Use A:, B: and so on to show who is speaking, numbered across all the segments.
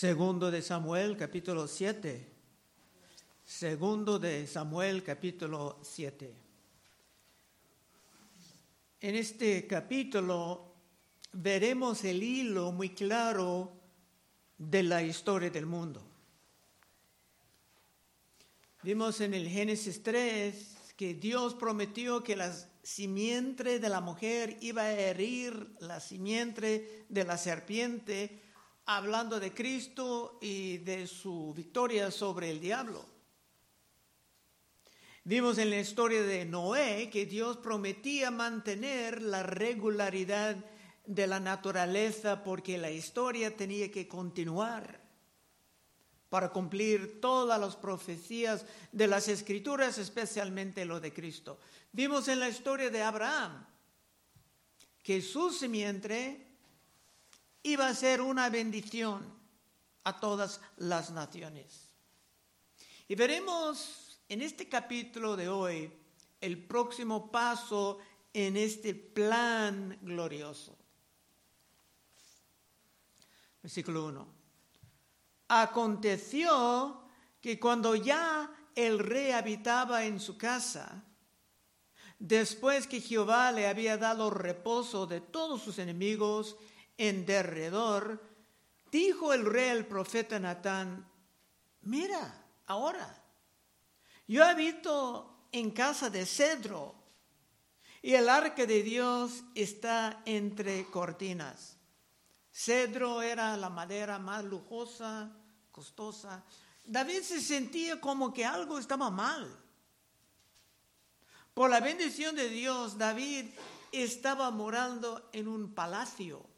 A: Segundo de Samuel, capítulo 7. Segundo de Samuel, capítulo 7. En este capítulo veremos el hilo muy claro de la historia del mundo. Vimos en el Génesis 3 que Dios prometió que la simiente de la mujer iba a herir la simiente de la serpiente, hablando de Cristo y de su victoria sobre el diablo. Vimos en la historia de Noé que Dios prometía mantener la regularidad de la naturaleza porque la historia tenía que continuar para cumplir todas las profecías de las escrituras, especialmente lo de Cristo. Vimos en la historia de Abraham que su simiente iba a ser una bendición a todas las naciones. Y veremos en este capítulo de hoy el próximo paso en este plan glorioso. Versículo 1. Aconteció que cuando ya el rey habitaba en su casa, después que Jehová le había dado reposo de todos sus enemigos en derredor, dijo el rey al profeta Natán, mira, ahora, yo habito en casa de cedro y el arca de Dios está entre cortinas. Cedro era la madera más lujosa costosa, David se sentía como que algo estaba mal. Por la bendición de Dios, David estaba morando en un palacio,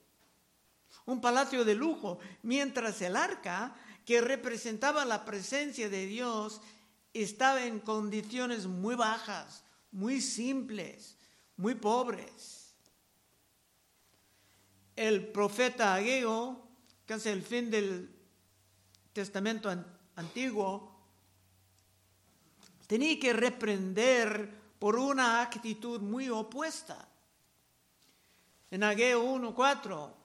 A: un palacio de lujo, mientras el arca, que representaba la presencia de Dios, estaba en condiciones muy bajas, muy simples, muy pobres. El profeta Ageo, casi el fin del Testamento antiguo, tenía que reprender por una actitud muy opuesta. En Ageo 1.4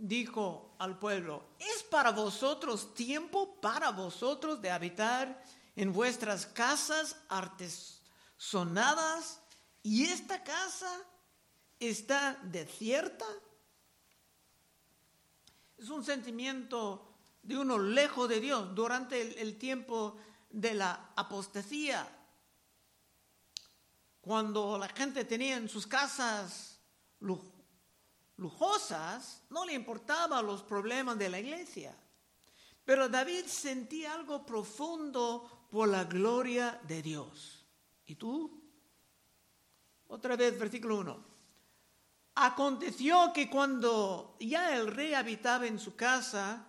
A: dijo al pueblo, ¿es para vosotros tiempo para vosotros de habitar en vuestras casas artesonadas y esta casa está desierta? Es un sentimiento de uno lejos de Dios durante el, tiempo de la apostasía, cuando la gente tenía en sus casas lujosas, no le importaban los problemas de la iglesia. Pero David sentía algo profundo por la gloria de Dios. ¿Y tú? Otra vez, versículo 1. Aconteció que cuando ya el rey habitaba en su casa,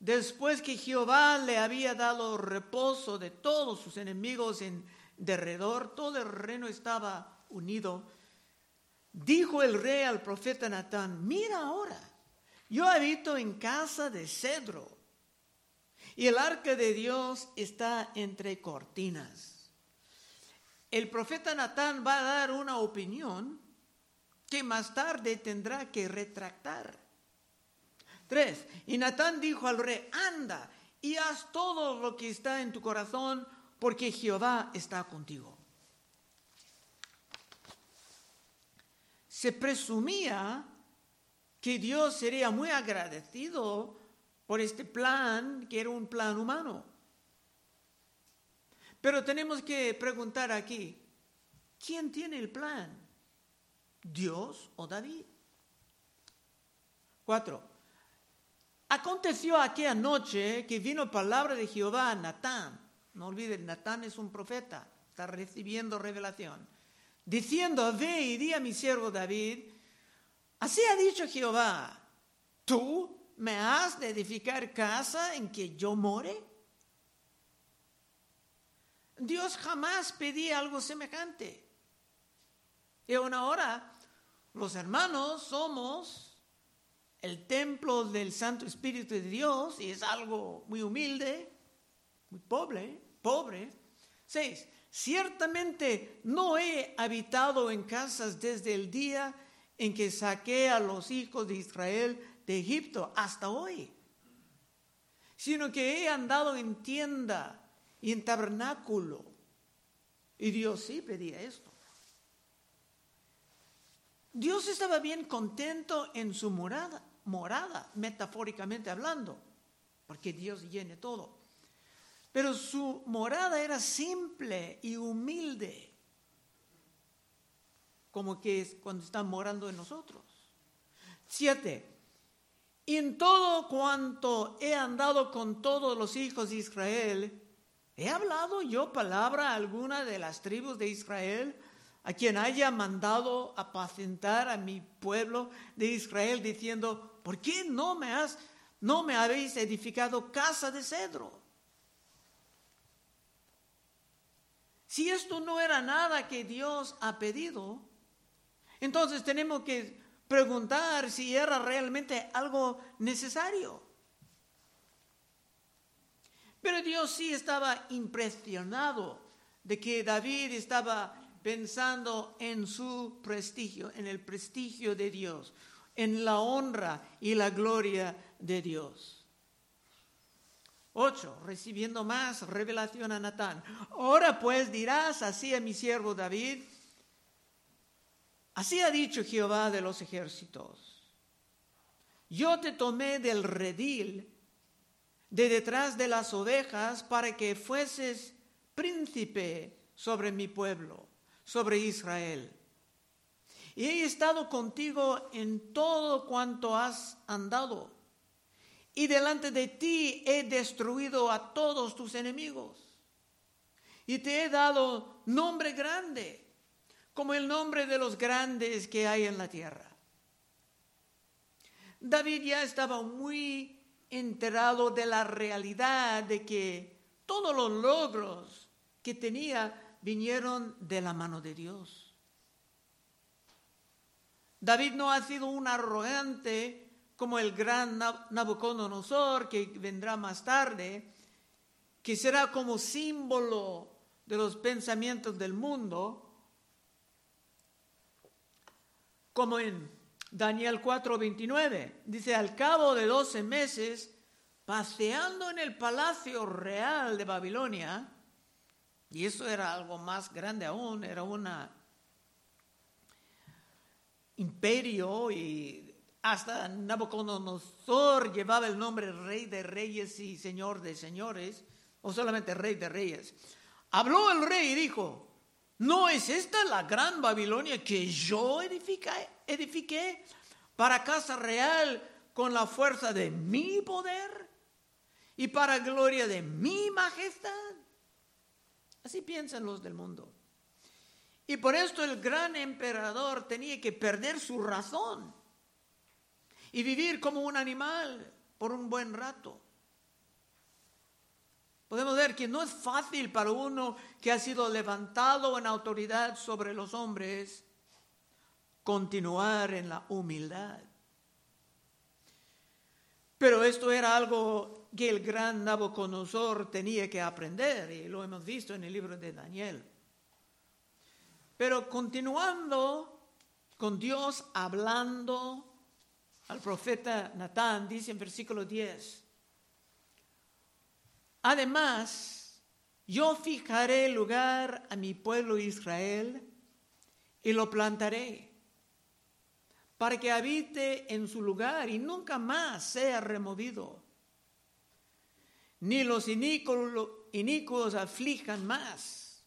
A: Después que Jehová le había dado reposo de todos sus enemigos en derredor, todo el reino estaba unido. Dijo el rey al profeta Natán, mira ahora, yo habito en casa de cedro y el arca de Dios está entre cortinas. El profeta Natán va a dar una opinión que más tarde tendrá que retractar. Tres, y Natán dijo al rey, anda y haz todo lo que está en tu corazón, porque Jehová está contigo. Se presumía que Dios sería muy agradecido por este plan, que era un plan humano. Pero tenemos que preguntar aquí, ¿quién tiene el plan? ¿Dios o David? Cuatro, Aconteció aquella noche que vino palabra de Jehová a Natán. No olviden, Natán es un profeta, está recibiendo revelación. Diciendo, ve y di a mi siervo David, así ha dicho Jehová, ¿tú me has de edificar casa en que yo more? Dios jamás pedía algo semejante. Y aún ahora, los hermanos somos el templo del Santo Espíritu de Dios y es algo muy humilde, muy pobre, pobre. Seis, ciertamente no he habitado en casas desde el día en que saqué a los hijos de Israel de Egipto hasta hoy. sino que he andado en tienda y en tabernáculo. Y Dios sí pedía esto. Dios estaba bien contento en su morada, morada, metafóricamente hablando, porque Dios llene todo. Pero su morada era simple y humilde, como que es cuando está morando en nosotros. Siete. En todo cuanto he andado con todos los hijos de Israel, ¿he hablado yo palabra alguna de las tribus de Israel? a quien haya mandado apacentar a mi pueblo de Israel diciendo, ¿por qué no me has no me habéis edificado casa de cedro? Si esto no era nada que Dios ha pedido, entonces tenemos que preguntar si era realmente algo necesario. Pero Dios sí estaba impresionado de que David estaba pensando en su prestigio, en el prestigio de Dios, en la honra y la gloria de Dios. Ocho, recibiendo más revelación a Natán. Ahora pues dirás así a mi siervo David, así ha dicho Jehová de los ejércitos, yo te tomé del redil de detrás de las ovejas para que fueses príncipe sobre mi pueblo sobre Israel. Y he estado contigo en todo cuanto has andado. Y delante de ti he destruido a todos tus enemigos. Y te he dado nombre grande, como el nombre de los grandes que hay en la tierra. David ya estaba muy enterado de la realidad de que todos los logros que tenía vinieron de la mano de Dios. David no ha sido un arrogante como el gran Nabucodonosor que vendrá más tarde, que será como símbolo de los pensamientos del mundo, como en Daniel 4:29, dice, al cabo de doce meses, paseando en el palacio real de Babilonia, y eso era algo más grande aún, era un imperio y hasta Nabucodonosor llevaba el nombre rey de reyes y señor de señores, o solamente rey de reyes. Habló el rey y dijo, ¿no es esta la gran Babilonia que yo edifiqué, edifiqué para casa real con la fuerza de mi poder y para gloria de mi majestad? Así piensan los del mundo. Y por esto el gran emperador tenía que perder su razón y vivir como un animal por un buen rato. Podemos ver que no es fácil para uno que ha sido levantado en autoridad sobre los hombres continuar en la humildad. Pero esto era algo que el gran Nabucodonosor tenía que aprender, y lo hemos visto en el libro de Daniel. Pero continuando con Dios hablando al profeta Natán, dice en versículo 10, además, yo fijaré lugar a mi pueblo Israel y lo plantaré para que habite en su lugar y nunca más sea removido ni los inicuos, aflijan más.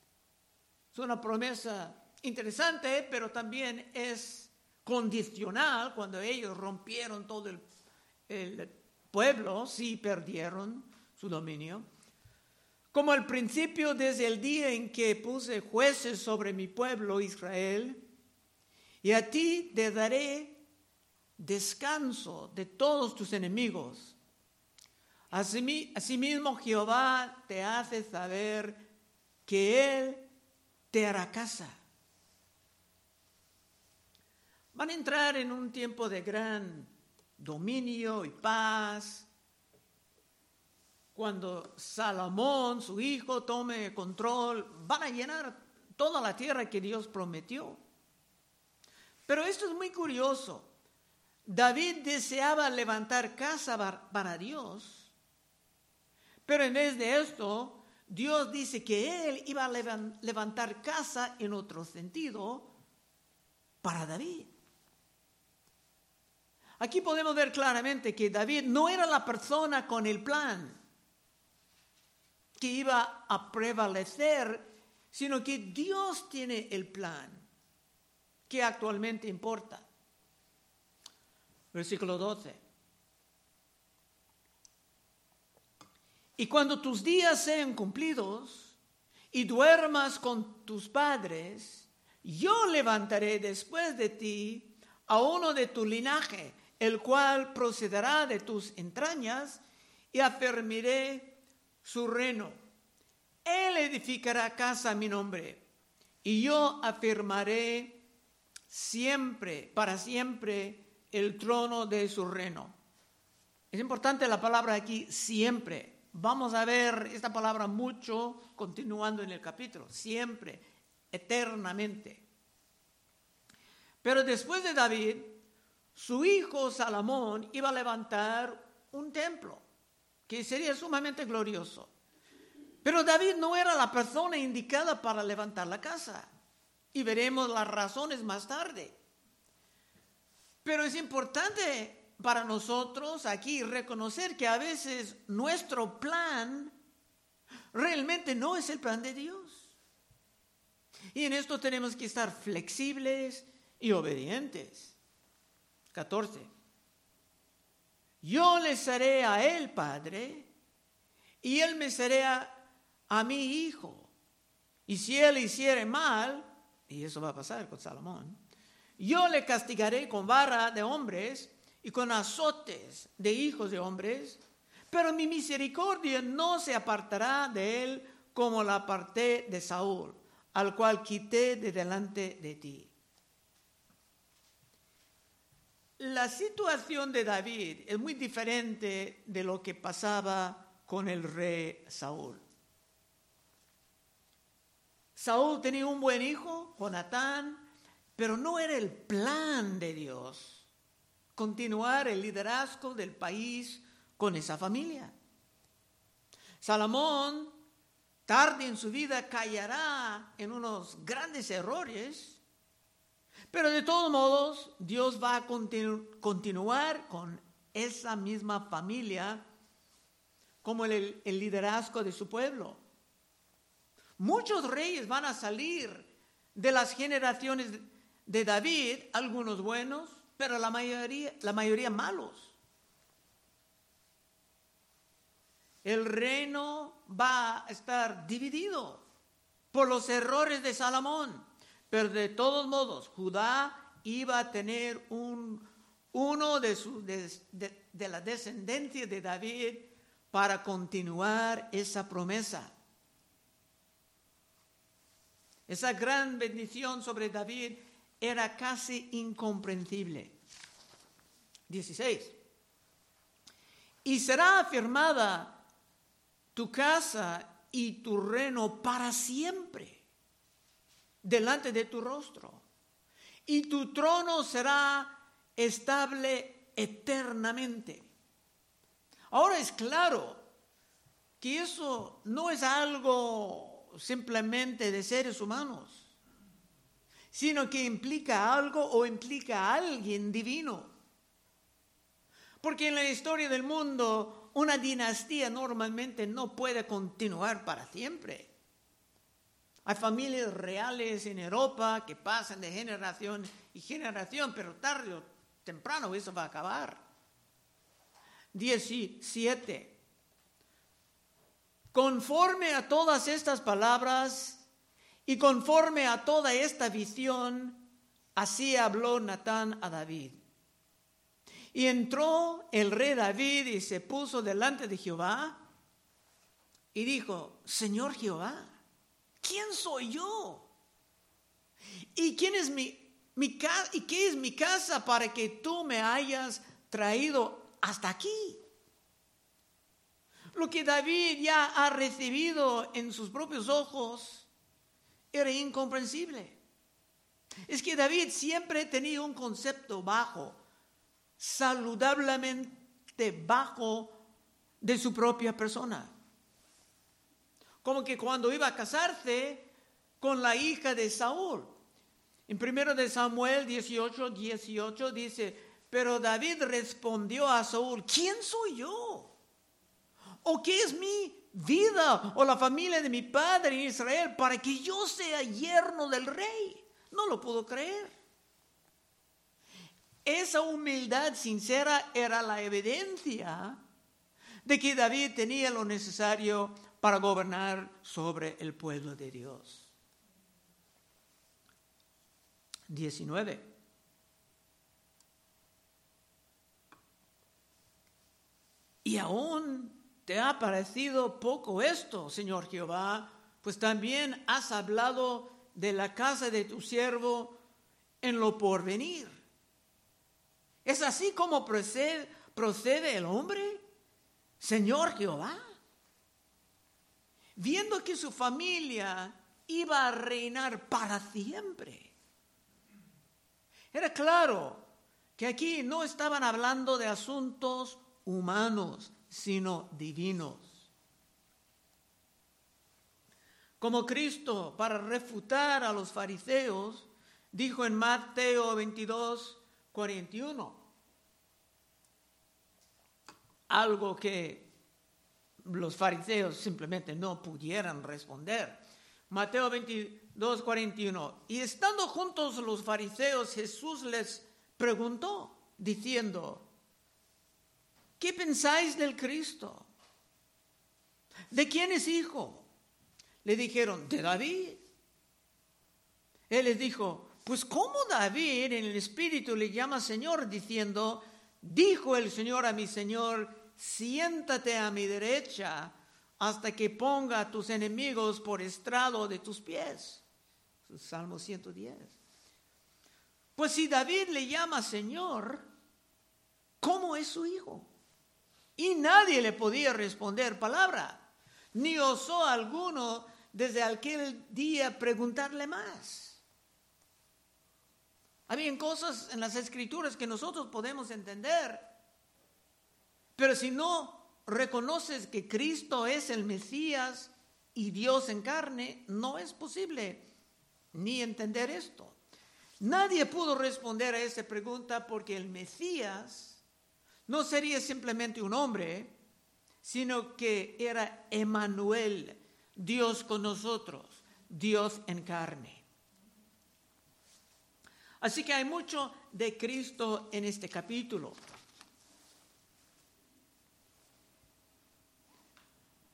A: Es una promesa interesante, pero también es condicional cuando ellos rompieron todo el, pueblo, sí perdieron su dominio. Como al principio, desde el día en que puse jueces sobre mi pueblo Israel, y a ti te daré descanso de todos tus enemigos Asimismo Jehová te hace saber que Él te hará casa. Van a entrar en un tiempo de gran dominio y paz. Cuando Salomón, su hijo, tome control, van a llenar toda la tierra que Dios prometió. Pero esto es muy curioso. David deseaba levantar casa para Dios Pero en vez de esto, Dios dice que Él iba a levantar casa en otro sentido para David. Aquí podemos ver claramente que David no era la persona con el plan que iba a prevalecer, sino que Dios tiene el plan que actualmente importa. Versículo 12. Y cuando tus días sean cumplidos y duermas con tus padres, yo levantaré después de ti a uno de tu linaje, el cual procederá de tus entrañas, y afirmaré su reino. Él edificará casa a mi nombre, y yo afirmaré siempre, para siempre, el trono de su reino. Es importante la palabra aquí, siempre. Vamos a ver esta palabra mucho continuando en el capítulo, siempre, eternamente. Pero después de David, su hijo Salomón iba a levantar un templo que sería sumamente glorioso. Pero David no era la persona indicada para levantar la casa. Y veremos las razones más tarde. Pero es importante para nosotros aquí reconocer que a veces nuestro plan realmente no es el plan de Dios. Y en esto tenemos que estar flexibles y obedientes. 14. Yo le seré a él padre y él me será a mi hijo. Y si él hiciere mal, y eso va a pasar con Salomón, yo le castigaré con vara de hombres y con azotes de hijos de hombres, pero mi misericordia no se apartará de él como la aparté de Saúl, al cual quité de delante de ti. La situación de David es muy diferente de lo que pasaba con el rey Saúl. Saúl tenía un buen hijo, Jonatán, pero no era el plan de Dios continuar el liderazgo del país con esa familia. Salomón, tarde en su vida, callará en unos grandes errores, pero de todos modos Dios va a continuar con esa misma familia como el, el liderazgo de su pueblo. Muchos reyes van a salir de las generaciones de David, algunos buenos, pero la mayoría, la mayoría malos. El reino va a estar dividido por los errores de Salomón, pero de todos modos Judá iba a tener un, uno de, su, de la descendencia de David para continuar esa promesa. Esa gran bendición sobre David era casi incomprensible. 16. Y será afirmada tu casa y tu reino para siempre delante de tu rostro. Y tu trono será estable eternamente. Ahora es claro que eso no es algo simplemente de seres humanos sino que implica algo o implica a alguien divino. Porque en la historia del mundo una dinastía normalmente no puede continuar para siempre. Hay familias reales en Europa que pasan de generación y generación, pero tarde o temprano eso va a acabar. 17. Conforme a todas estas palabras, y conforme a toda esta visión, así habló Natán a David. Y entró el rey David y se puso delante de Jehová y dijo, Señor Jehová, ¿quién soy yo? ¿Y quién es mi, mi y qué es mi casa para que tú me hayas traído hasta aquí? Lo que David ya ha recibido en sus propios ojos era incomprensible. Es que David siempre tenía un concepto bajo, saludablemente bajo de su propia persona. Como que cuando iba a casarse con la hija de Saúl. En 1 de Samuel 18, 18 dice, pero David respondió a Saúl, ¿quién soy yo? ¿O qué es mi vida o la familia de mi padre en Israel para que yo sea yerno del rey? No lo puedo creer. Esa humildad sincera era la evidencia de que David tenía lo necesario para gobernar sobre el pueblo de Dios. 19. Y aún te ha parecido poco esto, Señor Jehová, pues también has hablado de la casa de tu siervo en lo porvenir. ¿Es así como procede, procede el hombre, Señor Jehová? Viendo que su familia iba a reinar para siempre. Era claro que aquí no estaban hablando de asuntos humanos, sino divinos. Como Cristo, para refutar a los fariseos, dijo en Mateo 22, 41, algo que los fariseos simplemente no pudieran responder. Mateo 22, 41. Y estando juntos los fariseos, Jesús les preguntó, diciendo, ¿Qué pensáis del Cristo? ¿De quién es hijo? Le dijeron, de David. Él les dijo, pues ¿cómo David en el Espíritu le llama Señor diciendo, dijo el Señor a mi Señor, siéntate a mi derecha hasta que ponga a tus enemigos por estrado de tus pies? Salmo 110. Pues si David le llama Señor, ¿cómo es su hijo? Y nadie le podía responder palabra, ni osó alguno desde aquel día preguntarle más. Habían cosas en las escrituras que nosotros podemos entender, pero si no reconoces que Cristo es el Mesías y Dios en carne, no es posible ni entender esto. Nadie pudo responder a esa pregunta porque el Mesías no sería simplemente un hombre, sino que era Emanuel, Dios con nosotros, Dios en carne. Así que hay mucho de Cristo en este capítulo.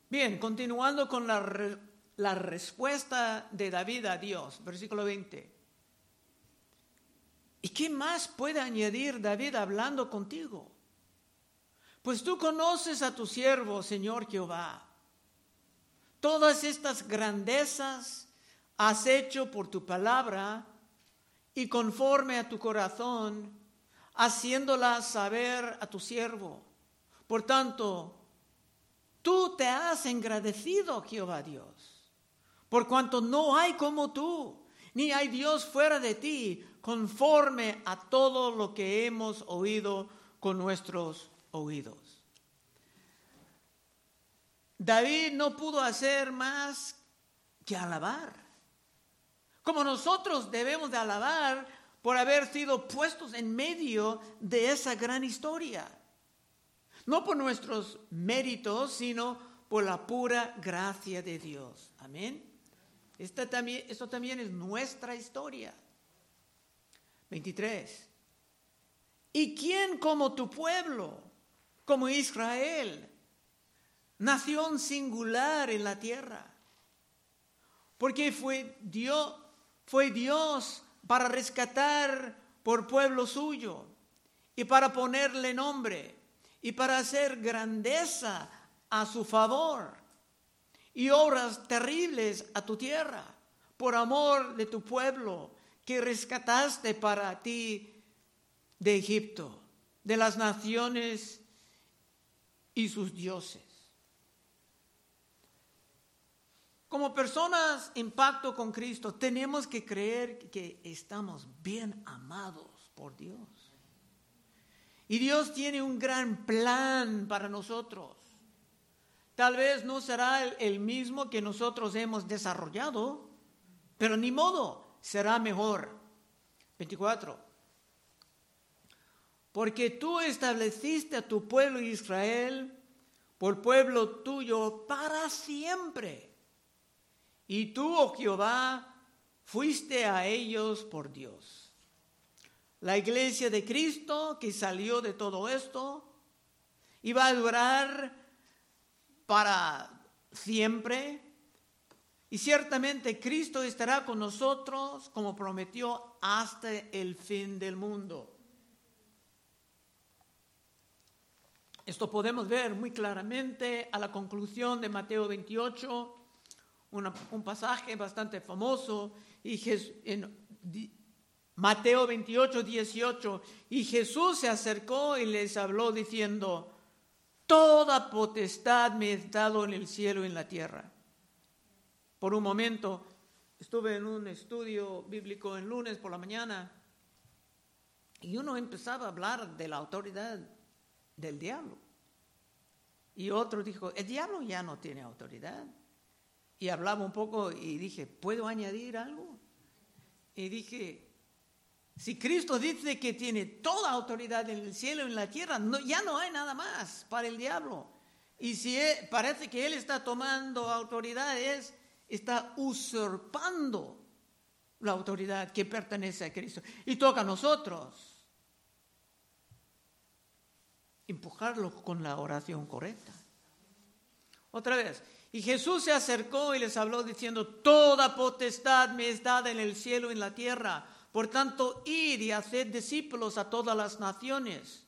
A: Bien, continuando con la, la, respuesta de David a Dios, versículo 20. ¿Y qué más puede añadir David hablando contigo? Pues tú conoces a tu siervo, Señor Jehová. Todas estas grandezas has hecho por tu palabra y conforme a tu corazón, haciéndolas saber a tu siervo. Por tanto, tú te has engrandecido, Jehová Dios, por cuanto no hay como tú, ni hay Dios fuera de ti, conforme a todo lo que hemos oído con nuestros oídos. David no pudo hacer más que alabar. Como nosotros debemos de alabar por haber sido puestos en medio de esa gran historia. No por nuestros méritos, sino por la pura gracia de Dios. Amén. Esta también, esto también es nuestra historia. 23. ¿Y quién como tu pueblo? como Israel, nación singular en la tierra. Porque fue Dios, fue Dios para rescatar por pueblo suyo y para ponerle nombre y para hacer grandeza a su favor y obras terribles a tu tierra por amor de tu pueblo que rescataste para ti de Egipto, de las naciones y sus dioses. Como personas en pacto con Cristo, tenemos que creer que estamos bien amados por Dios. Y Dios tiene un gran plan para nosotros. Tal vez no será el, mismo que nosotros hemos desarrollado, pero ni modo, será mejor. 24. Porque tú estableciste a tu pueblo Israel por pueblo tuyo para siempre. Y tú, oh Jehová, fuiste a ellos por Dios. La iglesia de Cristo que salió de todo esto iba a durar para siempre. Y ciertamente Cristo estará con nosotros como prometió hasta el fin del mundo. Esto podemos ver muy claramente a la conclusión de Mateo 28, un pasaje bastante famoso, y en Mateo 28, 18, y Jesús se acercó y les habló diciendo, Toda potestad me es dado en el cielo y en la tierra. Por un momento estuve en un estudio bíblico en lunes por la mañana y uno empezaba a hablar de la autoridad del diablo. Y otro dijo, el diablo ya no tiene autoridad. Y hablaba un poco y dije, ¿puedo añadir algo? Y dije, si Cristo dice que tiene toda autoridad en el cielo y en la tierra, ya no hay nada más para el diablo. Y si parece que él está tomando autoridad, es, está usurpando la autoridad que pertenece a Cristo. Y toca a nosotros empujarlo con la oración correcta. Otra vez, y Jesús se acercó y les habló diciendo, toda potestad me es dada en el cielo y en la tierra. Por tanto, id y haced discípulos a todas las naciones,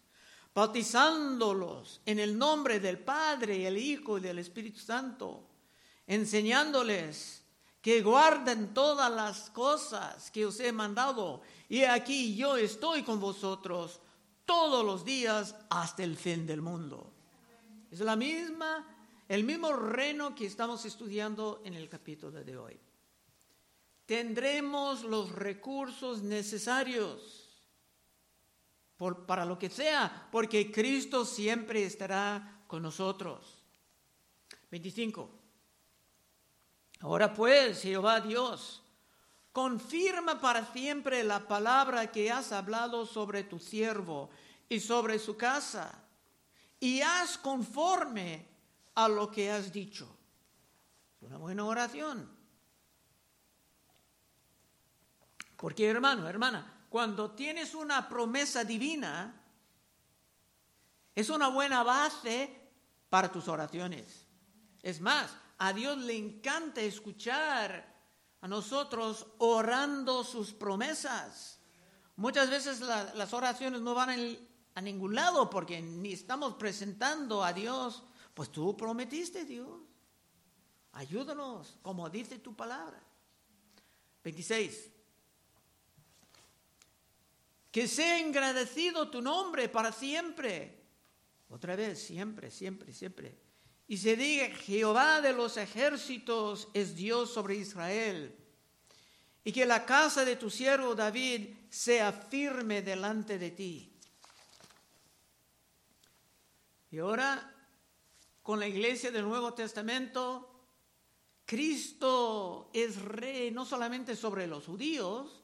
A: bautizándolos en el nombre del Padre y el Hijo y del Espíritu Santo, enseñándoles que guarden todas las cosas que os he mandado. Y aquí yo estoy con vosotros todos los días hasta el fin del mundo. Es la misma, el mismo reino que estamos estudiando en el capítulo de hoy. Tendremos los recursos necesarios para lo que sea, porque Cristo siempre estará con nosotros. 25. Ahora pues, Jehová Dios, Confirma para siempre la palabra que has hablado sobre tu siervo y sobre su casa, y haz conforme a lo que has dicho. Una buena oración. Porque hermano, hermana, cuando tienes una promesa divina, es una buena base para tus oraciones. Es más, a Dios le encanta escuchar a nosotros orando sus promesas. Muchas veces las oraciones no van a ningún lado porque ni estamos presentando a Dios. Pues tú prometiste, Dios. Ayúdanos, como dice tu palabra. 26. Que sea engrandecido tu nombre para siempre. Otra vez, siempre, siempre, siempre y se diga, Jehová de los ejércitos es Dios sobre Israel, y que la casa de tu siervo David sea firme delante de ti. Y ahora, con la iglesia del Nuevo Testamento, Cristo es rey no solamente sobre los judíos,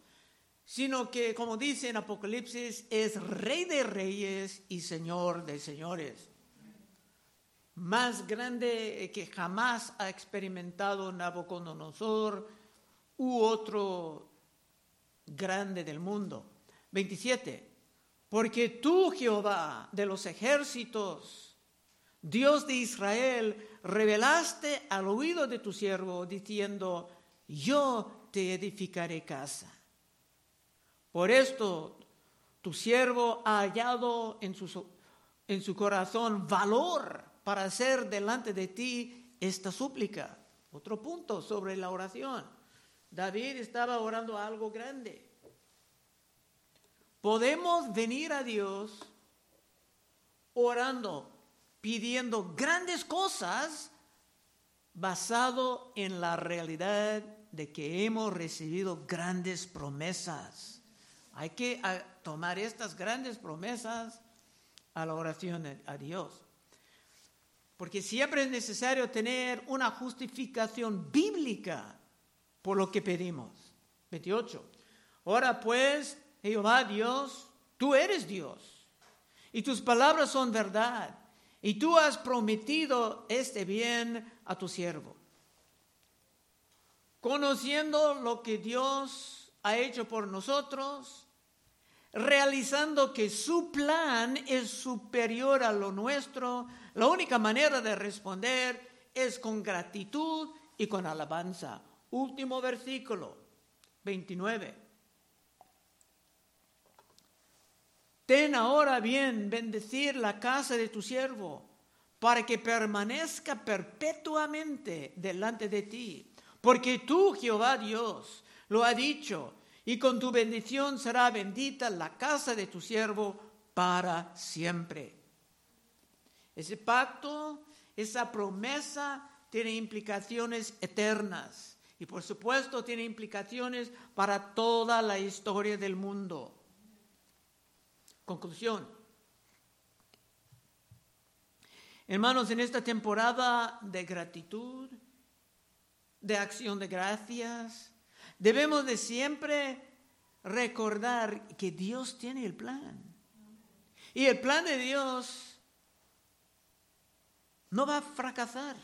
A: sino que, como dice en Apocalipsis, es rey de reyes y señor de señores más grande que jamás ha experimentado Nabucodonosor u otro grande del mundo. 27. Porque tú, Jehová de los ejércitos, Dios de Israel, revelaste al oído de tu siervo diciendo, yo te edificaré casa. Por esto tu siervo ha hallado en su, en su corazón valor para hacer delante de ti esta súplica. Otro punto sobre la oración. David estaba orando algo grande. Podemos venir a Dios orando, pidiendo grandes cosas basado en la realidad de que hemos recibido grandes promesas. Hay que ah, tomar estas grandes promesas a la oración a Dios. porque siempre es necesario tener una justificación bíblica por lo que pedimos. 28. Ahora pues, Jehová Dios, tú eres Dios, y tus palabras son verdad, y tú has prometido este bien a tu siervo. Conociendo lo que Dios ha hecho por nosotros, realizando que su plan es superior a lo nuestro, la única manera de responder es con gratitud y con alabanza. Último versículo, 29. Ten ahora bien bendecir la casa de tu siervo, para que permanezca perpetuamente delante de ti. Porque tú, Jehová Dios, lo ha dicho, y con tu bendición será bendita la casa de tu siervo para siempre. Ese pacto, esa promesa tiene implicaciones eternas y por supuesto tiene implicaciones para toda la historia del mundo. Conclusión. Hermanos, en esta temporada de gratitud, de acción de gracias, debemos de siempre recordar que Dios tiene el plan. Y el plan de Dios no va a fracasar.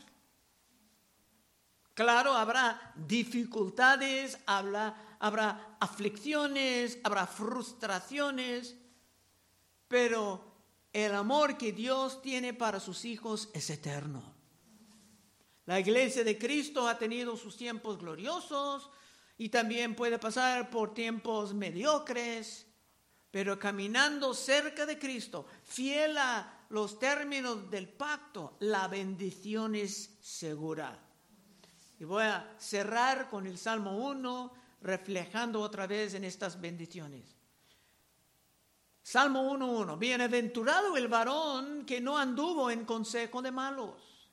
A: Claro, habrá dificultades, habrá, habrá aflicciones, habrá frustraciones, pero el amor que Dios tiene para sus hijos es eterno. La iglesia de Cristo ha tenido sus tiempos gloriosos y también puede pasar por tiempos mediocres, pero caminando cerca de Cristo, fiel a los términos del pacto, la bendición es segura. Y voy a cerrar con el Salmo 1, reflejando otra vez en estas bendiciones. Salmo 1.1. Bienaventurado el varón que no anduvo en consejo de malos,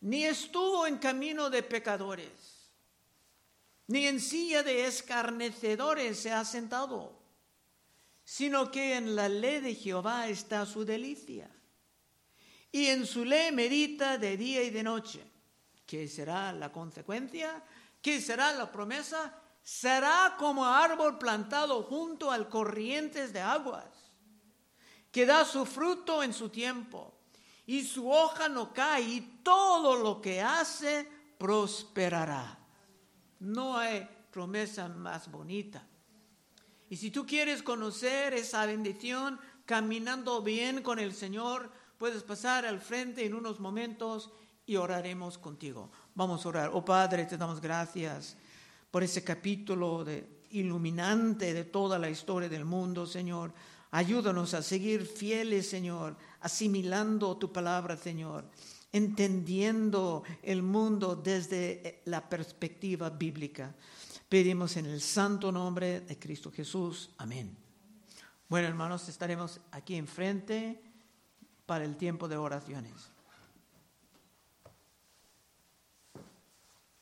A: ni estuvo en camino de pecadores, ni en silla de escarnecedores se ha sentado, sino que en la ley de Jehová está su delicia, y en su ley medita de día y de noche. ¿Qué será la consecuencia? ¿Qué será la promesa? será como árbol plantado junto al corrientes de aguas, que da su fruto en su tiempo, y su hoja no cae, y todo lo que hace prosperará. No hay promesa más bonita. Y si tú quieres conocer esa bendición caminando bien con el Señor, puedes pasar al frente en unos momentos y oraremos contigo. Vamos a orar. Oh Padre, te damos gracias por ese capítulo iluminante de toda la historia del mundo, Señor. Ayúdanos a seguir fieles, Señor, asimilando tu palabra, Señor, entendiendo el mundo desde la perspectiva bíblica. Pedimos en el santo nombre de Cristo Jesús. Amén. Bueno, hermanos, estaremos aquí enfrente para el tiempo de oraciones.